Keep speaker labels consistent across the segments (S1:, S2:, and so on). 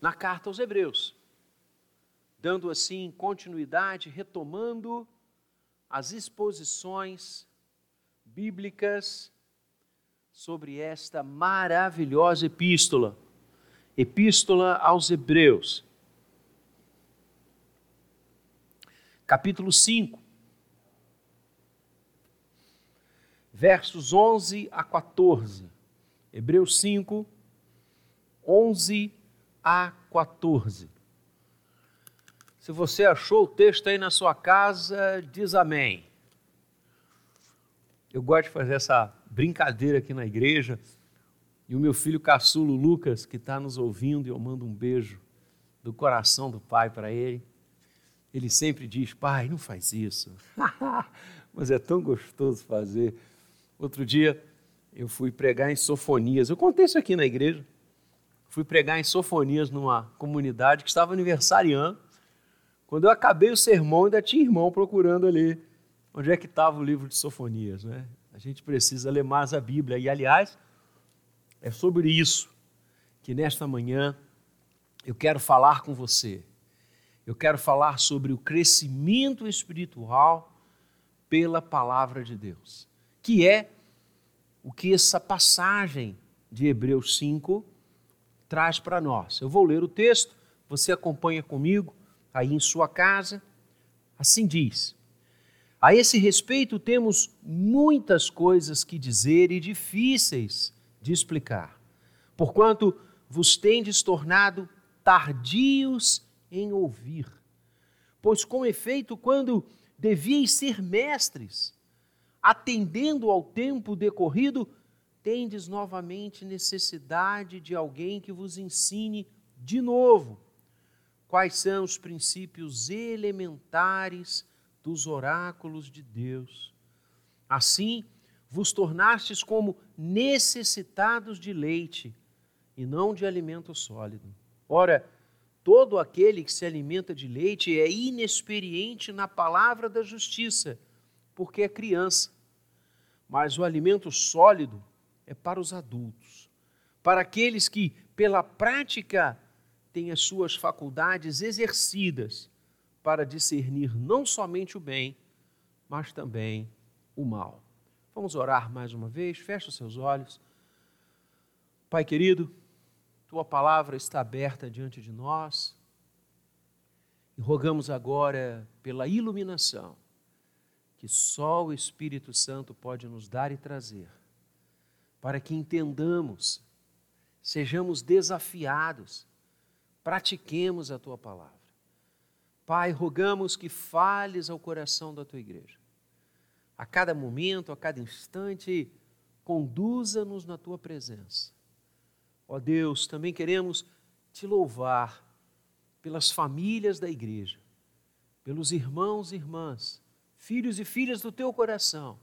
S1: na carta aos Hebreus, dando assim continuidade, retomando as exposições bíblicas sobre esta maravilhosa epístola, Epístola aos Hebreus. Capítulo 5, versos 11 a 14. Hebreus 5, 11 a 14. Se você achou o texto aí na sua casa, diz amém. Eu gosto de fazer essa brincadeira aqui na igreja. E o meu filho caçulo Lucas, que está nos ouvindo, e eu mando um beijo do coração do pai para ele. Ele sempre diz: Pai, não faz isso. Mas é tão gostoso fazer. Outro dia eu fui pregar em Sofonias. Eu contei isso aqui na igreja. Fui pregar em Sofonias numa comunidade que estava aniversariando. Quando eu acabei o sermão, ainda tinha irmão procurando ali onde é que estava o livro de Sofonias. Né? A gente precisa ler mais a Bíblia. E, aliás, é sobre isso que nesta manhã eu quero falar com você. Eu quero falar sobre o crescimento espiritual pela palavra de Deus, que é o que essa passagem de Hebreus 5 traz para nós. Eu vou ler o texto, você acompanha comigo aí em sua casa. Assim diz: A esse respeito temos muitas coisas que dizer e difíceis de explicar, porquanto vos tendes tornado tardios em ouvir. Pois, com efeito, quando devíeis ser mestres, atendendo ao tempo decorrido, tendes novamente necessidade de alguém que vos ensine de novo quais são os princípios elementares dos oráculos de Deus. Assim, vos tornastes como necessitados de leite e não de alimento sólido. Ora, todo aquele que se alimenta de leite é inexperiente na palavra da justiça, porque é criança. Mas o alimento sólido é para os adultos, para aqueles que, pela prática, têm as suas faculdades exercidas para discernir não somente o bem, mas também o mal. Vamos orar mais uma vez, fecha os seus olhos. Pai querido, tua palavra está aberta diante de nós e rogamos agora pela iluminação que só o Espírito Santo pode nos dar e trazer, para que entendamos, sejamos desafiados, pratiquemos a tua palavra. Pai, rogamos que fales ao coração da tua igreja a cada momento, a cada instante, conduza-nos na tua presença. Ó Deus, também queremos te louvar pelas famílias da igreja, pelos irmãos e irmãs, filhos e filhas do teu coração,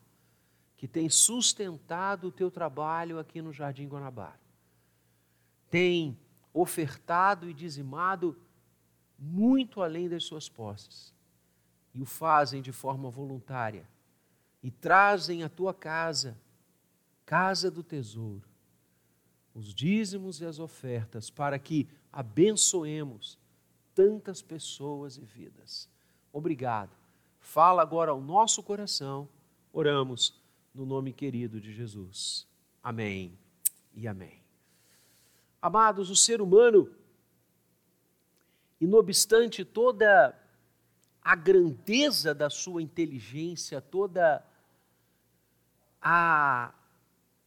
S1: que têm sustentado o teu trabalho aqui no Jardim Guanabara. Tem ofertado e dizimado muito além das suas posses e o fazem de forma voluntária e trazem à tua casa, casa do tesouro, os dízimos e as ofertas, para que abençoemos tantas pessoas e vidas. Obrigado. Fala agora ao nosso coração. Oramos no nome querido de Jesus. Amém e amém. Amados, o ser humano, e não obstante toda a grandeza da sua inteligência, toda a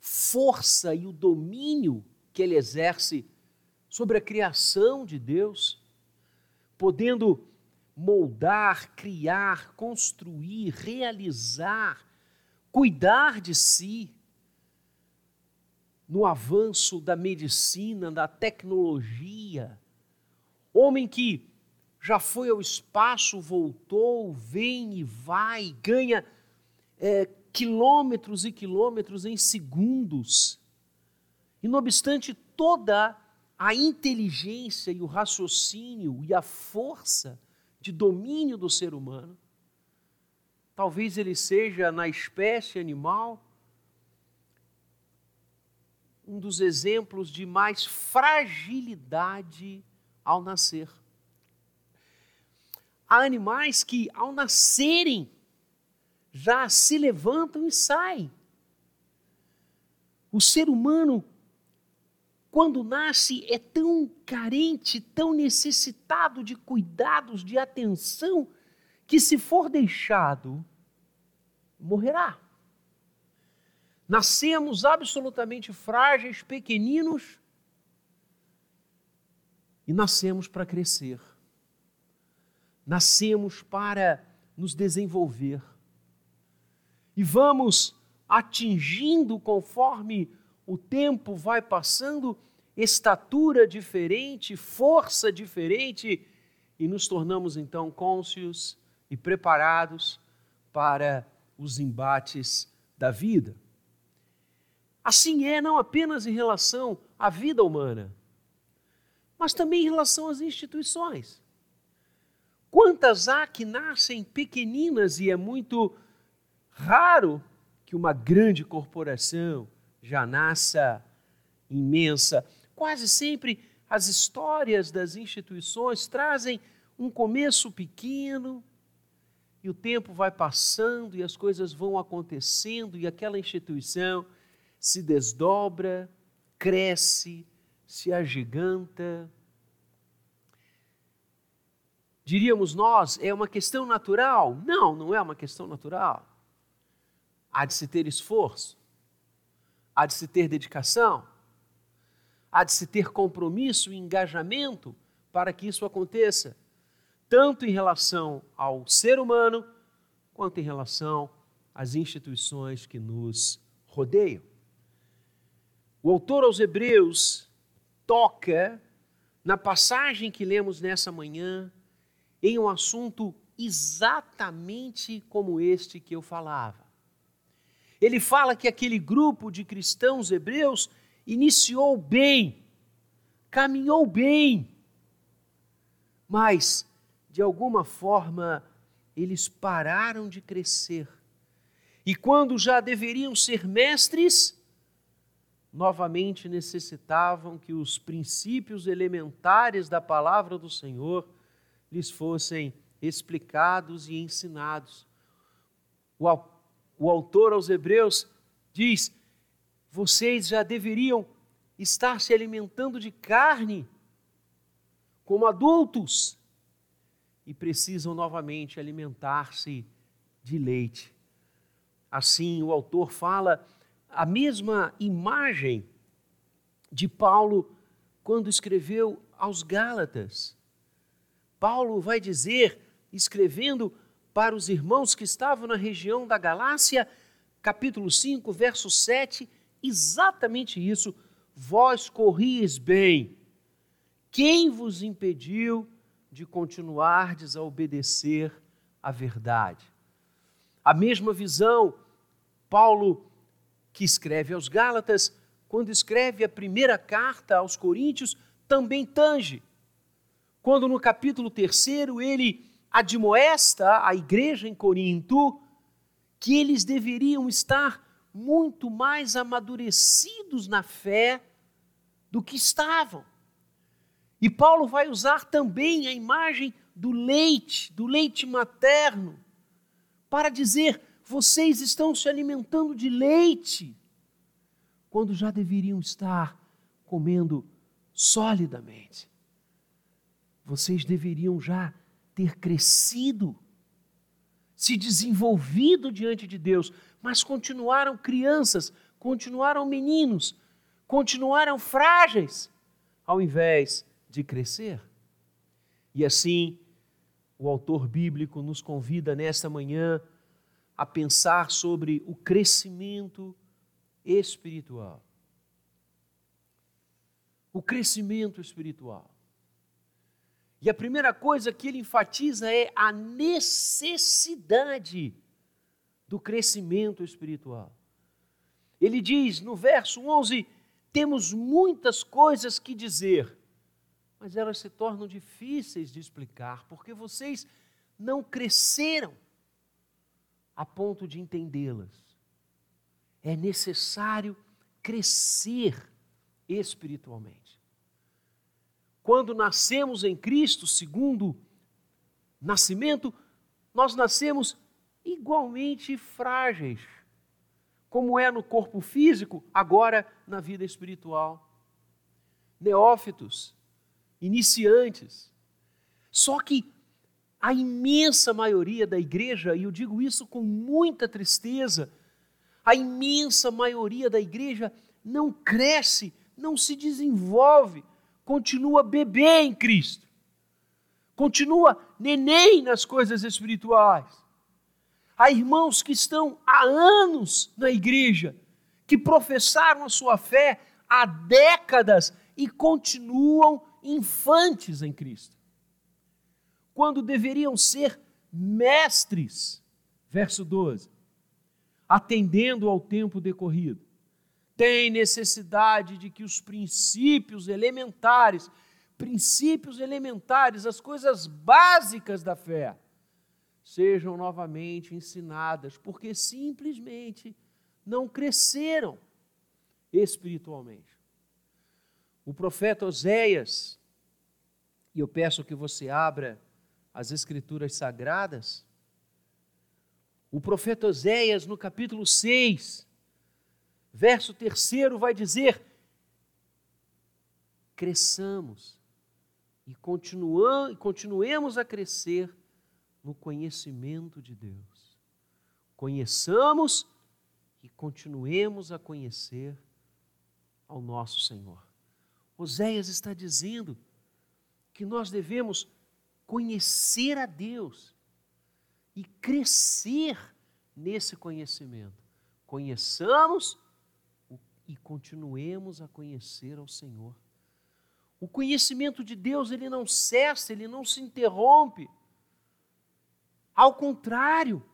S1: força e o domínio que ele exerce sobre a criação de Deus, podendo moldar, criar, construir, realizar, cuidar de si, no avanço da medicina, da tecnologia. Homem que já foi ao espaço, voltou, vem e vai, ganha é, quilômetros e quilômetros em segundos. E não obstante toda a inteligência e o raciocínio e a força de domínio do ser humano, talvez ele seja na espécie animal um dos exemplos de mais fragilidade ao nascer. Há animais que, ao nascerem, já se levantam e saem. O ser humano, quando nasce, é tão carente, tão necessitado de cuidados, de atenção, que se for deixado, morrerá. Nascemos absolutamente frágeis, pequeninos, e nascemos para crescer. Nascemos para nos desenvolver. E vamos atingindo conforme o tempo vai passando, estatura diferente, força diferente, e nos tornamos então cônscios e preparados para os embates da vida. Assim é não apenas em relação à vida humana, mas também em relação às instituições. Quantas há que nascem pequeninas e é muito raro que uma grande corporação já nasça imensa. Quase sempre as histórias das instituições trazem um começo pequeno e o tempo vai passando e as coisas vão acontecendo e aquela instituição se desdobra, cresce, se agiganta. Diríamos nós, é uma questão natural? Não, não é uma questão natural. Há de se ter esforço, há de se ter dedicação, há de se ter compromisso e engajamento para que isso aconteça, tanto em relação ao ser humano, quanto em relação às instituições que nos rodeiam. O autor aos Hebreus toca na passagem que lemos nessa manhã em um assunto exatamente como este que eu falava. Ele fala que aquele grupo de cristãos hebreus iniciou bem, caminhou bem, mas, de alguma forma, eles pararam de crescer. E quando já deveriam ser mestres, novamente necessitavam que os princípios elementares da palavra do Senhor lhes fossem explicados e ensinados. O o autor aos Hebreus diz: vocês já deveriam estar se alimentando de carne como adultos e precisam novamente alimentar-se de leite. Assim, o autor fala a mesma imagem de Paulo quando escreveu aos Gálatas. Paulo vai dizer, escrevendo para os irmãos que estavam na região da Galácia, capítulo 5, verso 7, exatamente isso. Vós corries bem. Quem vos impediu de continuardes a obedecer à verdade? A mesma visão, Paulo, que escreve aos Gálatas, quando escreve a primeira carta aos Coríntios, também tange. Quando no capítulo 3 ele admoesta a igreja em Corinto que eles deveriam estar muito mais amadurecidos na fé do que estavam. E Paulo vai usar também a imagem do leite, do leite materno, para dizer: vocês estão se alimentando de leite, quando já deveriam estar comendo solidamente. Vocês deveriam já ter crescido, se desenvolvido diante de Deus, mas continuaram crianças, continuaram meninos, continuaram frágeis, ao invés de crescer. E assim, o autor bíblico nos convida nesta manhã a pensar sobre o crescimento espiritual. O crescimento espiritual. E a primeira coisa que ele enfatiza é a necessidade do crescimento espiritual. Ele diz no verso 11: temos muitas coisas que dizer, mas elas se tornam difíceis de explicar, porque vocês não cresceram a ponto de entendê-las. É necessário crescer espiritualmente. quando nascemos em Cristo, segundo nascimento, nós nascemos igualmente frágeis, como é no corpo físico, agora na vida espiritual. Neófitos, iniciantes. Só que a imensa maioria da igreja, e eu digo isso com muita tristeza, a imensa maioria da igreja não cresce, não se desenvolve, continua bebê em Cristo, continua neném nas coisas espirituais. Há irmãos que estão há anos na igreja, que professaram a sua fé há décadas e continuam infantes em Cristo quando deveriam ser mestres. Verso 12. Atendendo ao tempo decorrido. Tem necessidade de que os princípios elementares, princípios elementares, as coisas básicas da fé, sejam novamente ensinadas, porque simplesmente não cresceram espiritualmente. O profeta Oséias, e eu peço que você abra as Escrituras Sagradas, o profeta Oséias, no capítulo 6, verso 3, vai dizer: cresçamos e continuemos a crescer no conhecimento de Deus. Conheçamos e continuemos a conhecer ao nosso Senhor. Oséias está dizendo que nós devemos conhecer a Deus e crescer nesse conhecimento. Conheçamos e continuemos a conhecer ao Senhor. O conhecimento de Deus, ele não cessa, ele não se interrompe. Ao contrário,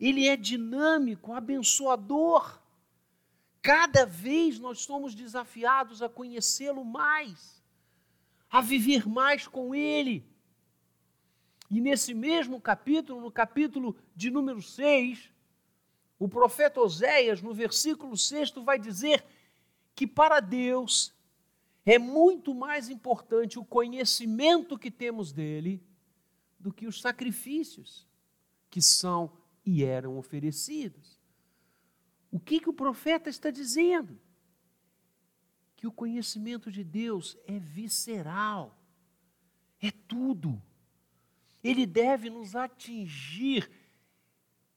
S1: ele é dinâmico, abençoador. Cada vez nós somos desafiados a conhecê-lo mais, a viver mais com ele e nesse mesmo capítulo, no capítulo de número 6, o profeta Oséias, no versículo 6, vai dizer que para Deus é muito mais importante o conhecimento que temos dele do que os sacrifícios que são e eram oferecidos. O que, que o profeta está dizendo? Que o conhecimento de Deus é visceral, é tudo ele deve nos atingir.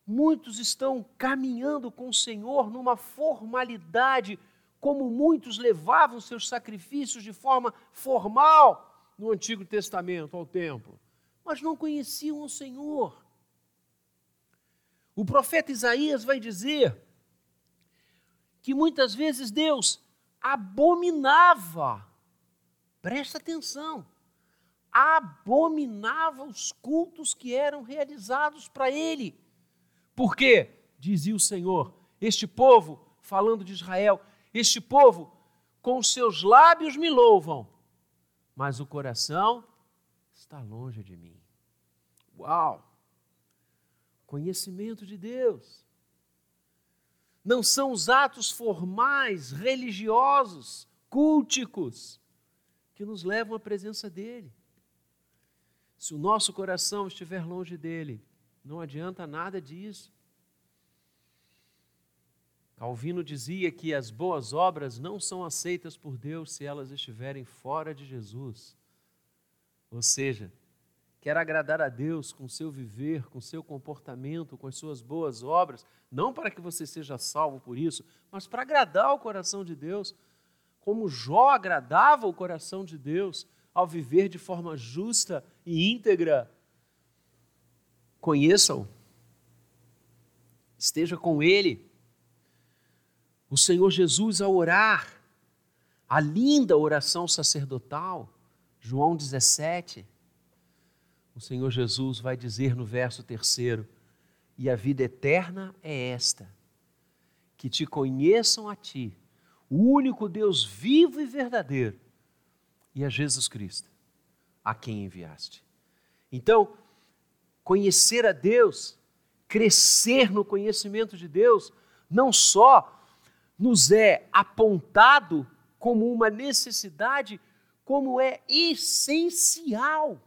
S1: Muitos estão caminhando com o Senhor numa formalidade, como muitos levavam seus sacrifícios de forma formal no Antigo Testamento ao templo, mas não conheciam o Senhor. O profeta Isaías vai dizer que muitas vezes Deus abominava, presta atenção, abominava os cultos que eram realizados para ele. Por quê? Dizia o Senhor: Este povo, falando de Israel, este povo com seus lábios me louvam, mas o coração está longe de mim. Uau! Conhecimento de Deus. Não são os atos formais, religiosos, culticos, que nos levam à presença dEle. Se o nosso coração estiver longe dele, não adianta nada disso. Calvino dizia que as boas obras não são aceitas por Deus se elas estiverem fora de Jesus. Ou seja, quer agradar a Deus com seu viver, com seu comportamento, com as suas boas obras, não para que você seja salvo por isso, mas para agradar o coração de Deus, como Jó agradava o coração de Deus ao viver de forma justa e íntegra. Conheça-o, esteja com Ele. O Senhor Jesus, ao orar, a linda oração sacerdotal, João 17, o Senhor Jesus vai dizer no verso terceiro: E a vida eterna é esta, que te conheçam a ti, o único Deus vivo e verdadeiro e a Jesus Cristo, a quem enviaste. Então, conhecer a Deus, crescer no conhecimento de Deus, não só nos é apontado como uma necessidade, como é essencial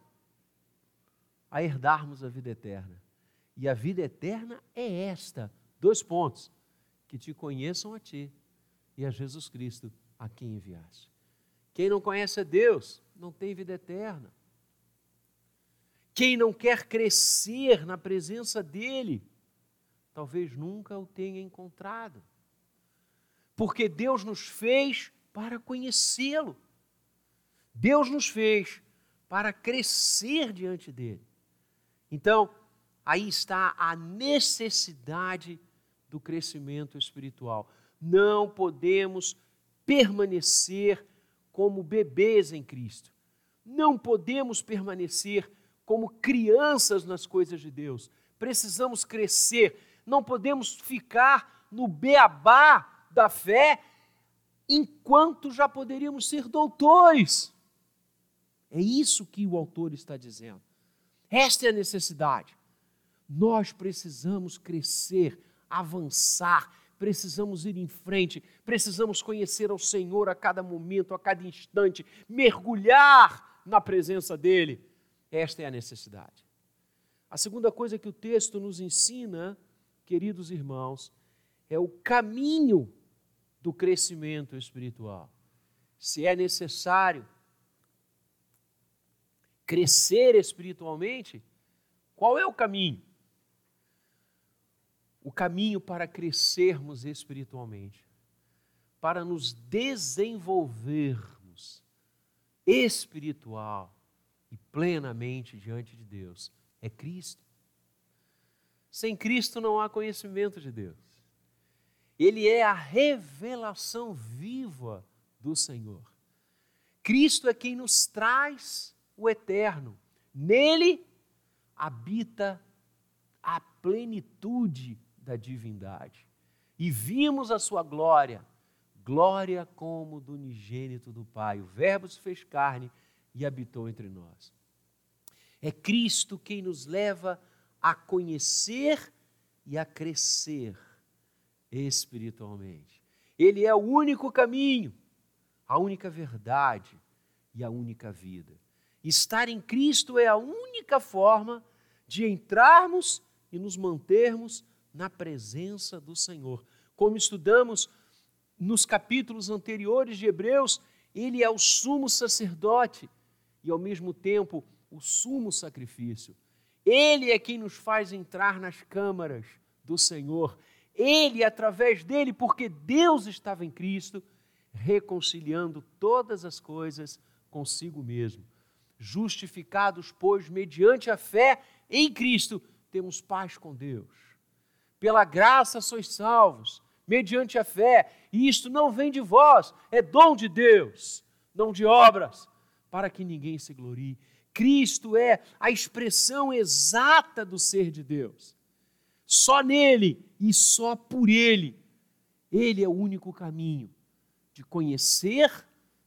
S1: a herdarmos a vida eterna. E a vida eterna é esta: dois pontos, que te conheçam a ti e a Jesus Cristo a quem enviaste. Quem não conhece a Deus não tem vida eterna. Quem não quer crescer na presença dEle, talvez nunca o tenha encontrado. Porque Deus nos fez para conhecê-lo. Deus nos fez para crescer diante dele. Então, aí está a necessidade do crescimento espiritual. Não podemos permanecer como bebês em Cristo. Não podemos permanecer como crianças nas coisas de Deus. Precisamos crescer. Não podemos ficar no beabá da fé enquanto já poderíamos ser doutores. É isso que o autor está dizendo. Esta é a necessidade. Nós precisamos crescer, avançar, precisamos ir em frente, precisamos conhecer ao Senhor a cada momento, a cada instante, mergulhar na presença dEle. Esta é a necessidade. A segunda coisa que o texto nos ensina, queridos irmãos, é o caminho do crescimento espiritual. Se é necessário crescer espiritualmente, qual é o caminho? O caminho para crescermos espiritualmente, para nos desenvolvermos espiritual e plenamente diante de Deus é Cristo. Sem Cristo não há conhecimento de Deus. Ele é a revelação viva do Senhor. Cristo é quem nos traz o eterno. Nele habita a plenitude da divindade. E vimos a sua glória, glória como do unigênito do Pai. O Verbo se fez carne e habitou entre nós. É Cristo quem nos leva a conhecer e a crescer espiritualmente. Ele é o único caminho, a única verdade e a única vida. Estar em Cristo é a única forma de entrarmos e nos mantermos na presença do Senhor. Como estudamos nos capítulos anteriores de Hebreus, ele é o sumo sacerdote e, ao mesmo tempo, o sumo sacrifício. Ele é quem nos faz entrar nas câmaras do Senhor. Ele, através dele, porque Deus estava em Cristo, reconciliando todas as coisas consigo mesmo Justificados, pois, mediante a fé em Cristo, temos paz com Deus. Pela graça sois salvos, mediante a fé, e isto não vem de vós, é dom de Deus, não de obras, para que ninguém se glorie. Cristo é a expressão exata do ser de Deus. Só nele e só por ele, ele é o único caminho de conhecer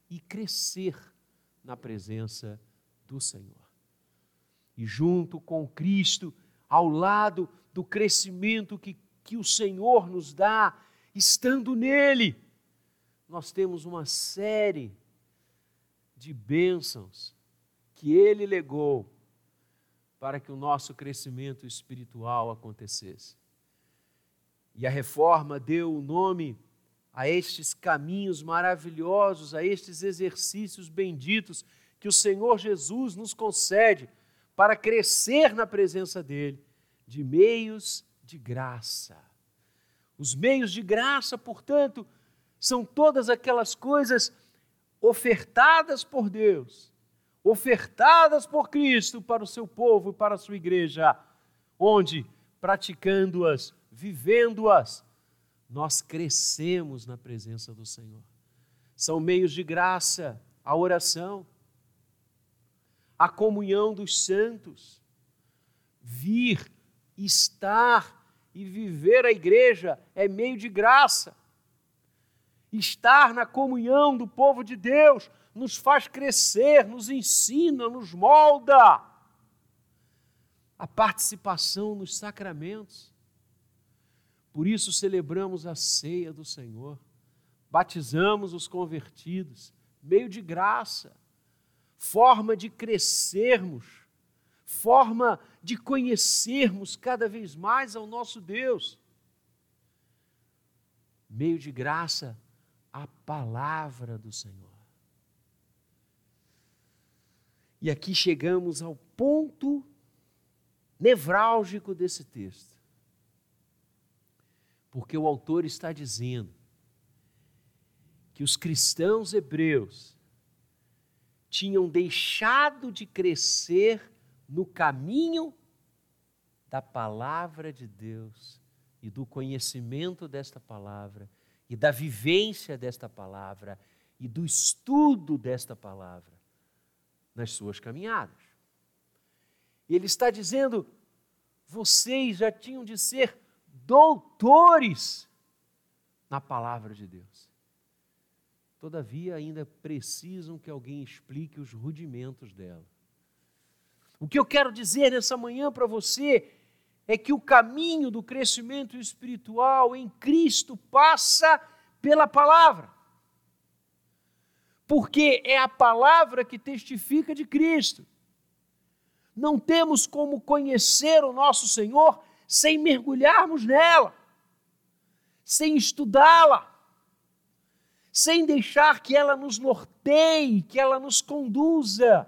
S1: e crescer na presença do Senhor. E junto com Cristo, ao lado do crescimento que, que o Senhor nos dá, estando nele, nós temos uma série de bênçãos que ele legou para que o nosso crescimento espiritual acontecesse. E a reforma deu o nome a estes caminhos maravilhosos, a estes exercícios benditos que o Senhor Jesus nos concede para crescer na presença dEle, de meios de graça. Os meios de graça, portanto, são todas aquelas coisas ofertadas por Deus, ofertadas por Cristo para o seu povo e para a sua igreja, onde, praticando-as, vivendo-as, nós crescemos na presença do Senhor. São meios de graça, a oração, a comunhão dos santos, vir, estar e viver a igreja é meio de graça. Estar na comunhão do povo de Deus nos faz crescer, nos ensina, nos molda. A participação nos sacramentos. Por isso celebramos a ceia do Senhor, batizamos os convertidos, meio de graça forma de crescermos, forma de conhecermos cada vez mais ao nosso Deus. Meio de graça, a palavra do Senhor. E aqui chegamos ao ponto nevrálgico desse texto. Porque o autor está dizendo que os cristãos hebreus tinham deixado de crescer no caminho da palavra de Deus e do conhecimento desta palavra e da vivência desta palavra e do estudo desta palavra nas suas caminhadas. Ele está dizendo: vocês já tinham de ser doutores na palavra de Deus. Todavia, ainda precisam que alguém explique os rudimentos dela. O que eu quero dizer nessa manhã para você é que o caminho do crescimento espiritual em Cristo passa pela palavra. Porque é a palavra que testifica de Cristo. Não temos como conhecer o nosso Senhor sem mergulharmos nela, sem estudá-la, sem deixar que ela nos norteie, que ela nos conduza.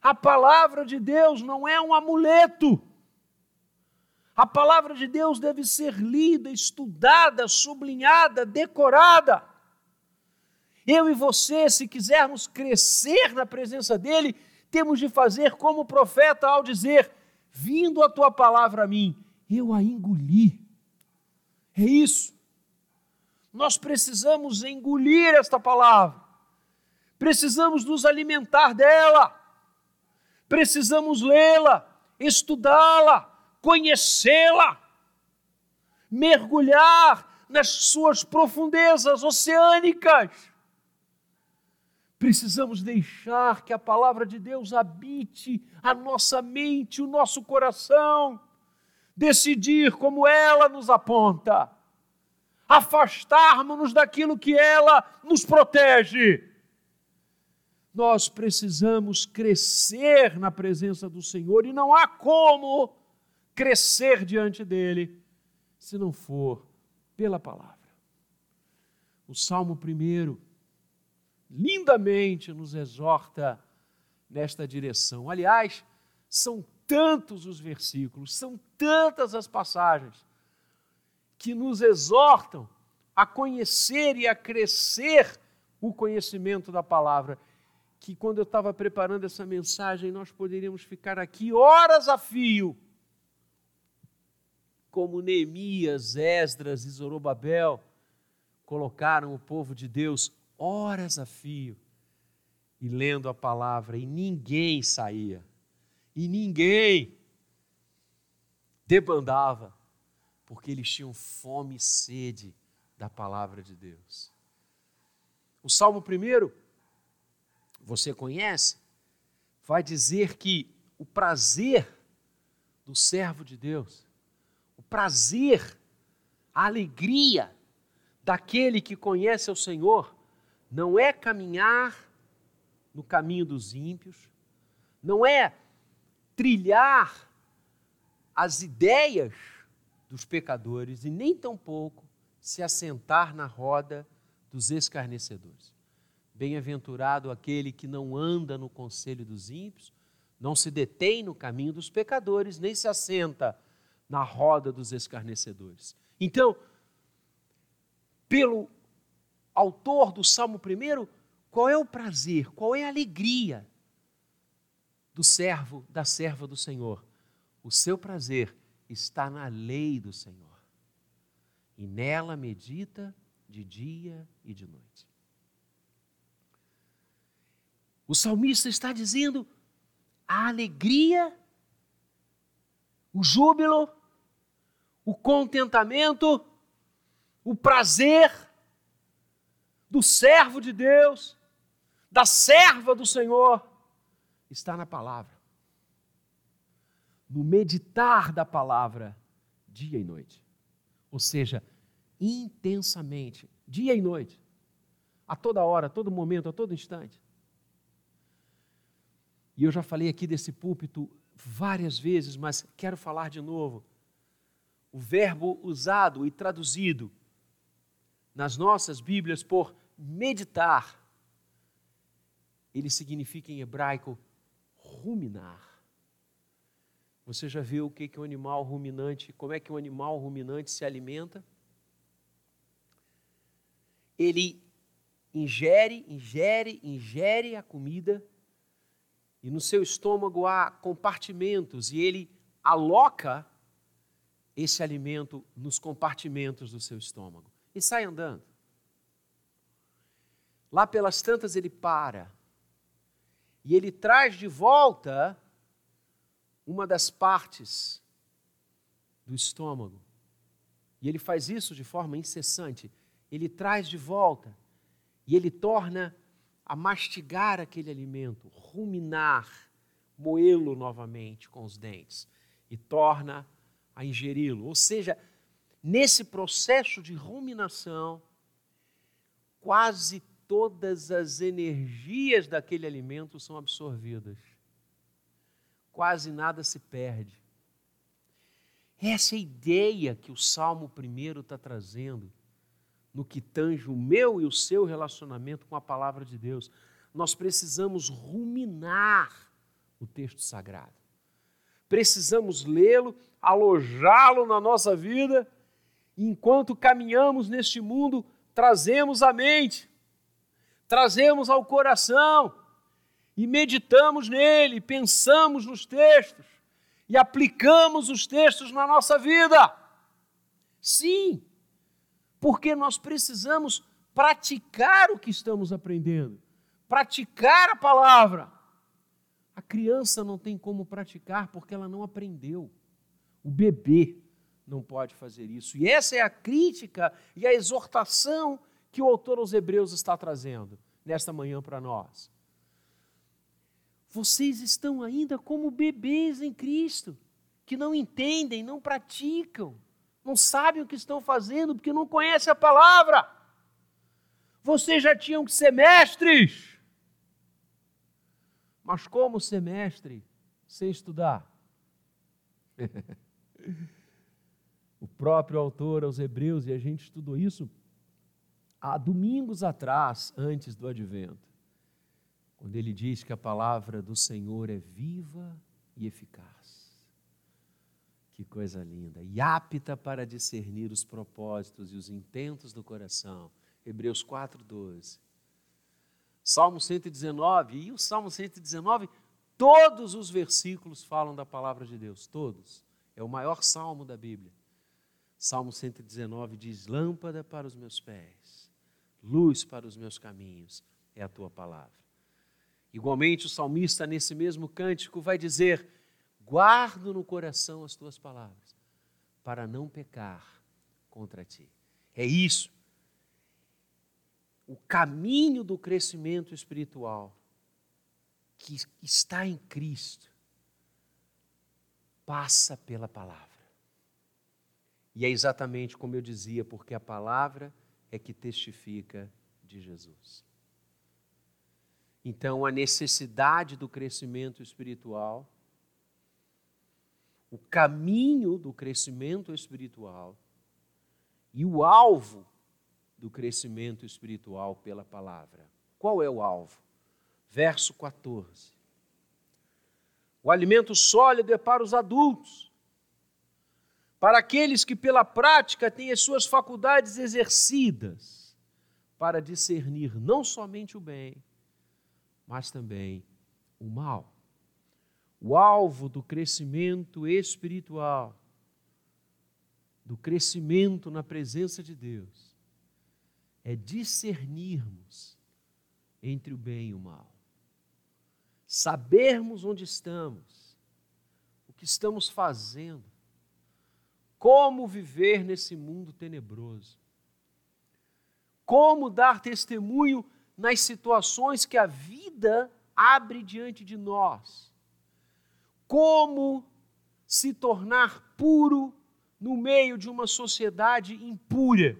S1: A palavra de Deus não é um amuleto. A palavra de Deus deve ser lida, estudada, sublinhada, decorada. Eu e você, se quisermos crescer na presença dEle, temos de fazer como o profeta ao dizer: Vindo a tua palavra a mim, eu a engoli. É isso. Nós precisamos engolir esta palavra, precisamos nos alimentar dela, precisamos lê-la, estudá-la, conhecê-la, mergulhar nas suas profundezas oceânicas. Precisamos deixar que a palavra de Deus habite a nossa mente, o nosso coração, decidir como ela nos aponta, afastarmos-nos daquilo que ela nos protege. Nós precisamos crescer na presença do Senhor e não há como crescer diante dele se não for pela palavra. O Salmo primeiro lindamente nos exorta nesta direção. Aliás, são tantos os versículos, são tantas as passagens que nos exortam a conhecer e a crescer o conhecimento da palavra. Que quando eu estava preparando essa mensagem, nós poderíamos ficar aqui horas a fio, como Neemias, Esdras e Zorobabel colocaram o povo de Deus horas a fio, e lendo a palavra, e ninguém saía, e ninguém debandava, porque eles tinham fome e sede da palavra de Deus. O Salmo primeiro, você conhece, vai dizer que o prazer do servo de Deus, o prazer, a alegria daquele que conhece o Senhor, não é caminhar no caminho dos ímpios, não é trilhar as ideias dos pecadores e nem tampouco se assentar na roda dos escarnecedores. Bem-aventurado aquele que não anda no conselho dos ímpios, não se detém no caminho dos pecadores, nem se assenta na roda dos escarnecedores. Então, pelo autor do Salmo 1, qual é o prazer, qual é a alegria do servo, da serva do Senhor? O seu prazer está na lei do Senhor. E nela medita de dia e de noite. O salmista está dizendo a alegria, o júbilo, o contentamento, o prazer do servo de Deus, da serva do Senhor, está na palavra. No meditar da palavra, dia e noite. Ou seja, intensamente, dia e noite, a toda hora, a todo momento, a todo instante. E eu já falei aqui desse púlpito várias vezes, mas quero falar de novo. O verbo usado e traduzido nas nossas Bíblias por meditar, ele significa em hebraico ruminar. Você já viu o que é um animal ruminante? Como é que um animal ruminante se alimenta? Ele ingere, ingere, ingere a comida e no seu estômago há compartimentos e ele aloca esse alimento nos compartimentos do seu estômago e sai andando. Lá pelas tantas ele para e ele traz de volta uma das partes do estômago. E ele faz isso de forma incessante. Ele traz de volta e ele torna a mastigar aquele alimento, ruminar, moê-lo novamente com os dentes e torna a ingeri-lo. Ou seja, nesse processo de ruminação, quase todas as energias daquele alimento são absorvidas. Quase nada se perde. Essa é a ideia que o Salmo 1 está trazendo no que tange o meu e o seu relacionamento com a palavra de Deus. Nós precisamos ruminar o texto sagrado. Precisamos lê-lo, alojá-lo na nossa vida, e enquanto caminhamos neste mundo, trazemos à mente, trazemos ao coração e meditamos nele, pensamos nos textos e aplicamos os textos na nossa vida. Sim, porque nós precisamos praticar o que estamos aprendendo, praticar a palavra. A criança não tem como praticar porque ela não aprendeu. O bebê não pode fazer isso. E essa é a crítica e a exortação que o autor aos Hebreus está trazendo nesta manhã para nós. Vocês estão ainda como bebês em Cristo, que não entendem, não praticam não sabem o que estão fazendo porque não conhecem a palavra. Vocês já tinham que ser mestres. Mas como ser mestre sem estudar? o próprio autor aos Hebreus, e a gente estudou isso há domingos atrás, antes do advento, quando ele diz que a palavra do Senhor é viva e eficaz que coisa linda. E apta para discernir os propósitos e os intentos do coração. Hebreus 4,12. Salmo 119, e o Salmo 119, todos os versículos falam da palavra de Deus, todos. É o maior salmo da Bíblia. Salmo 119 diz: Lâmpada para os meus pés, luz para os meus caminhos, é a tua palavra. Igualmente, o salmista, nesse mesmo cântico, vai dizer: guardo no coração as tuas palavras, para não pecar contra ti. É isso. O caminho do crescimento espiritual que está em Cristo passa pela palavra. E é exatamente como eu dizia, porque a palavra é que testifica de Jesus. Então, a necessidade do crescimento espiritual o caminho do crescimento espiritual e o alvo do crescimento espiritual pela palavra. Qual é o alvo? Verso 14. O alimento sólido é para os adultos, para aqueles que pela prática têm as suas faculdades exercidas para discernir não somente o bem, mas também o mal o alvo do crescimento espiritual, do crescimento na presença de Deus, é discernirmos entre o bem e o mal. Sabermos onde estamos, o que estamos fazendo, como viver nesse mundo tenebroso, como dar testemunho nas situações que a vida abre diante de nós como se tornar puro no meio de uma sociedade impura.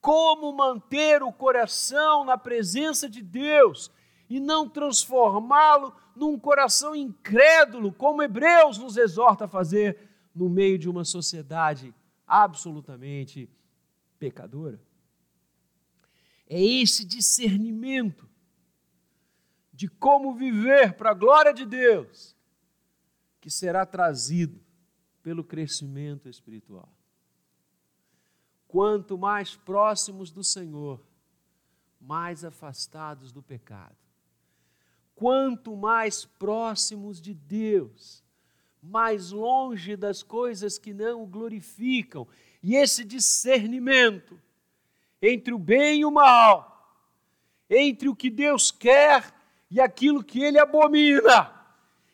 S1: Como manter o coração na presença de Deus e não transformá-lo num coração incrédulo, como Hebreus nos exorta a fazer no meio de uma sociedade absolutamente pecadora. É esse discernimento de como viver para a glória de Deus que será trazido pelo crescimento espiritual. Quanto mais próximos do Senhor, mais afastados do pecado. Quanto mais próximos de Deus, mais longe das coisas que não o glorificam. E esse discernimento entre o bem e o mal, entre o que Deus quer e aquilo que ele abomina,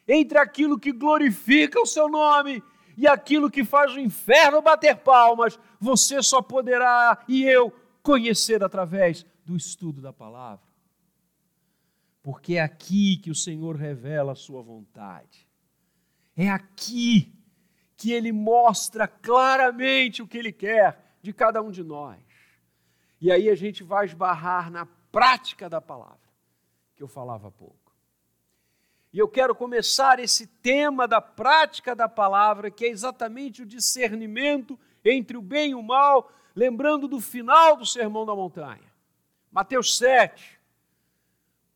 S1: entre aquilo que glorifica o seu nome e aquilo que faz o inferno bater palmas, você só poderá e eu conhecer através do estudo da palavra. Porque é aqui que o Senhor revela a sua vontade. É aqui que ele mostra claramente o que ele quer de cada um de nós. E aí a gente vai esbarrar na prática da palavra, que eu falava há pouco. E eu quero começar esse tema da prática da palavra, que é exatamente o discernimento entre o bem e o mal, lembrando do final do Sermão da Montanha. Mateus 7,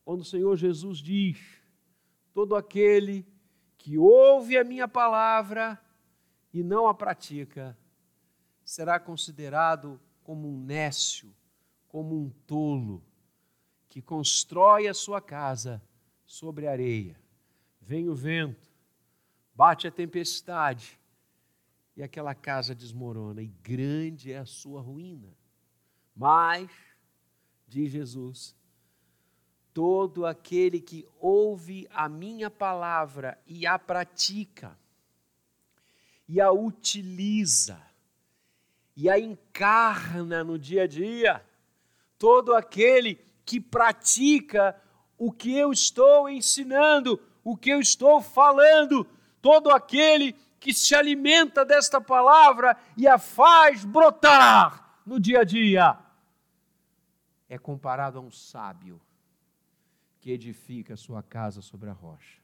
S1: quando o Senhor Jesus diz: Todo aquele que ouve a minha palavra e não a pratica, será considerado como um nécio, como um tolo, que constrói a sua casa sobre areia. Vem o vento, bate a tempestade, e aquela casa desmorona, e grande é a sua ruína. Mas diz Jesus: todo aquele que ouve a minha palavra e a pratica, e a utiliza, e a encarna no dia a dia, todo aquele que pratica o que eu estou ensinando, o que eu estou falando, todo aquele que se alimenta desta palavra e a faz brotar no dia a dia é comparado a um sábio que edifica a sua casa sobre a rocha.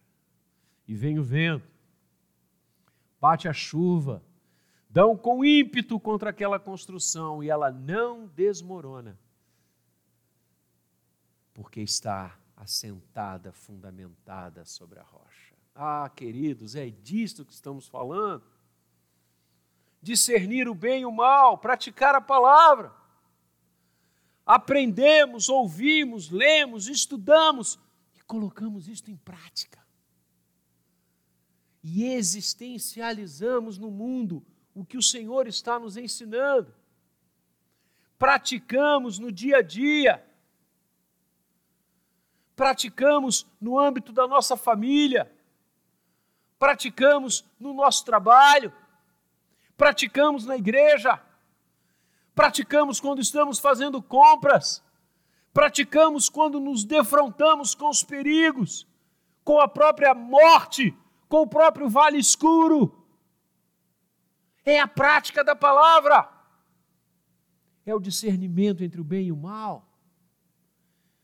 S1: E vem o vento, bate a chuva, dão com ímpeto contra aquela construção e ela não desmorona, porque está assentada, fundamentada sobre a rocha. Ah, queridos, é disto que estamos falando. Discernir o bem e o mal, praticar a palavra aprendemos, ouvimos, lemos, estudamos e colocamos isto em prática. E existencializamos no mundo o que o Senhor está nos ensinando. Praticamos no dia a dia. Praticamos no âmbito da nossa família. Praticamos no nosso trabalho. Praticamos na igreja praticamos quando estamos fazendo compras, praticamos quando nos defrontamos com os perigos, com a própria morte, com o próprio vale escuro. É a prática da palavra, é o discernimento entre o bem e o mal.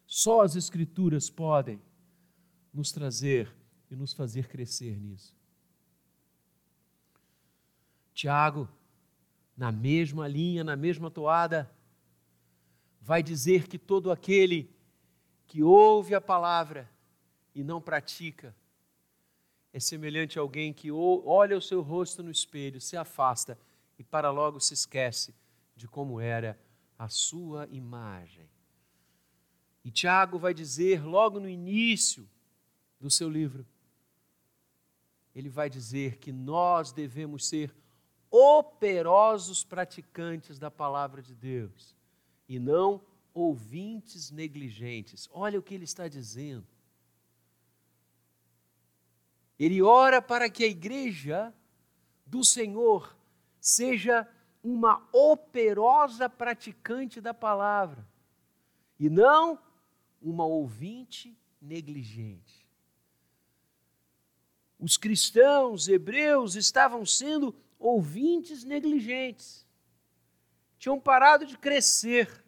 S1: Só as Escrituras podem nos trazer e nos fazer crescer nisso. Tiago, na mesma linha, na mesma toada, vai dizer que todo aquele que ouve a palavra e não pratica é semelhante a alguém que olha o seu rosto no espelho, se afasta e para logo se esquece de como era a sua imagem. E Tiago vai dizer logo no início do seu livro, ele vai dizer que nós devemos ser operosos praticantes da palavra de Deus e não ouvintes negligentes. Olha o que ele está dizendo. Ele ora para que a igreja do Senhor seja uma operosa praticante da palavra e não uma ouvinte negligente. Os cristãos hebreus estavam sendo ouvintes negligentes. Tinham parado de crescer,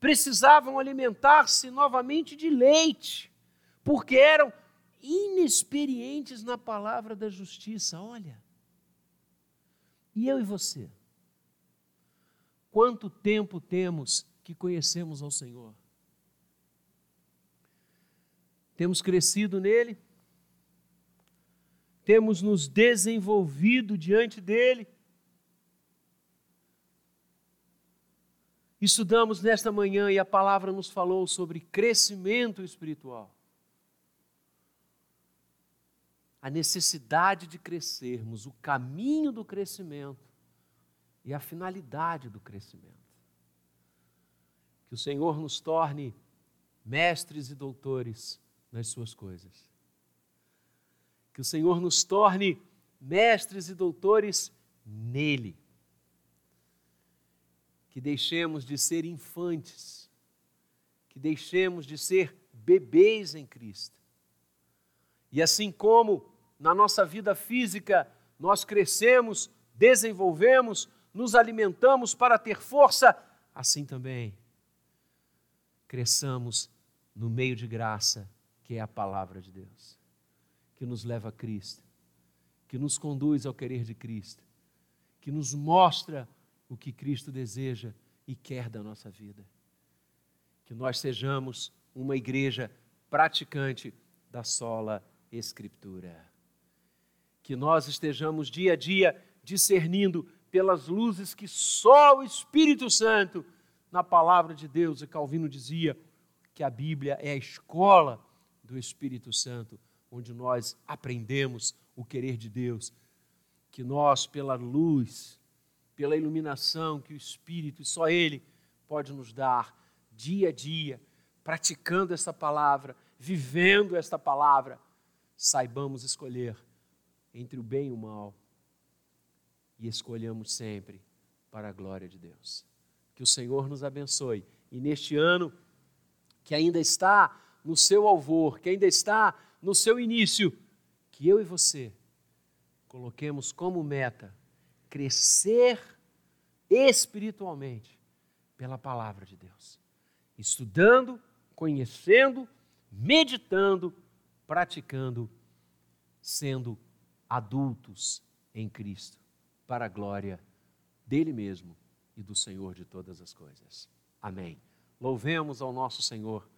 S1: precisavam alimentar-se novamente de leite, porque eram inexperientes na palavra da justiça. Olha. E eu e você? Quanto tempo temos que conhecemos ao Senhor? Temos crescido nele? Temos nos desenvolvido diante dele? Estudamos nesta manhã e a palavra nos falou sobre crescimento espiritual. A necessidade de crescermos, o caminho do crescimento e a finalidade do crescimento. Que o Senhor nos torne mestres e doutores nas suas coisas. Que o Senhor nos torne mestres e doutores nele que deixemos de ser infantes, que deixemos de ser bebês em Cristo. E assim como na nossa vida física nós crescemos, desenvolvemos, nos alimentamos para ter força, assim também cresçamos no meio de graça, que é a palavra de Deus, que nos leva a Cristo, que nos conduz ao querer de Cristo, que nos mostra o que Cristo deseja e quer da nossa vida. Que nós sejamos uma igreja praticante da sola Escritura. Que nós estejamos dia a dia discernindo pelas luzes que só o Espírito Santo, na palavra de Deus, e Calvino dizia que a Bíblia é a escola do Espírito Santo, onde nós aprendemos o querer de Deus. Que nós, pela luz pela iluminação que o Espírito, e só Ele, pode nos dar dia a dia, praticando essa palavra, vivendo esta palavra, saibamos escolher entre o bem e o mal e escolhamos sempre para a glória de Deus. Que o Senhor nos abençoe e neste ano que ainda está no seu alvor, que ainda está no seu início, que eu e você coloquemos como meta crescer espiritualmente pela palavra de Deus, estudando, conhecendo, meditando, praticando, sendo adultos em Cristo, para a glória dele mesmo e do Senhor de todas as coisas. Amém. Louvemos ao nosso Senhor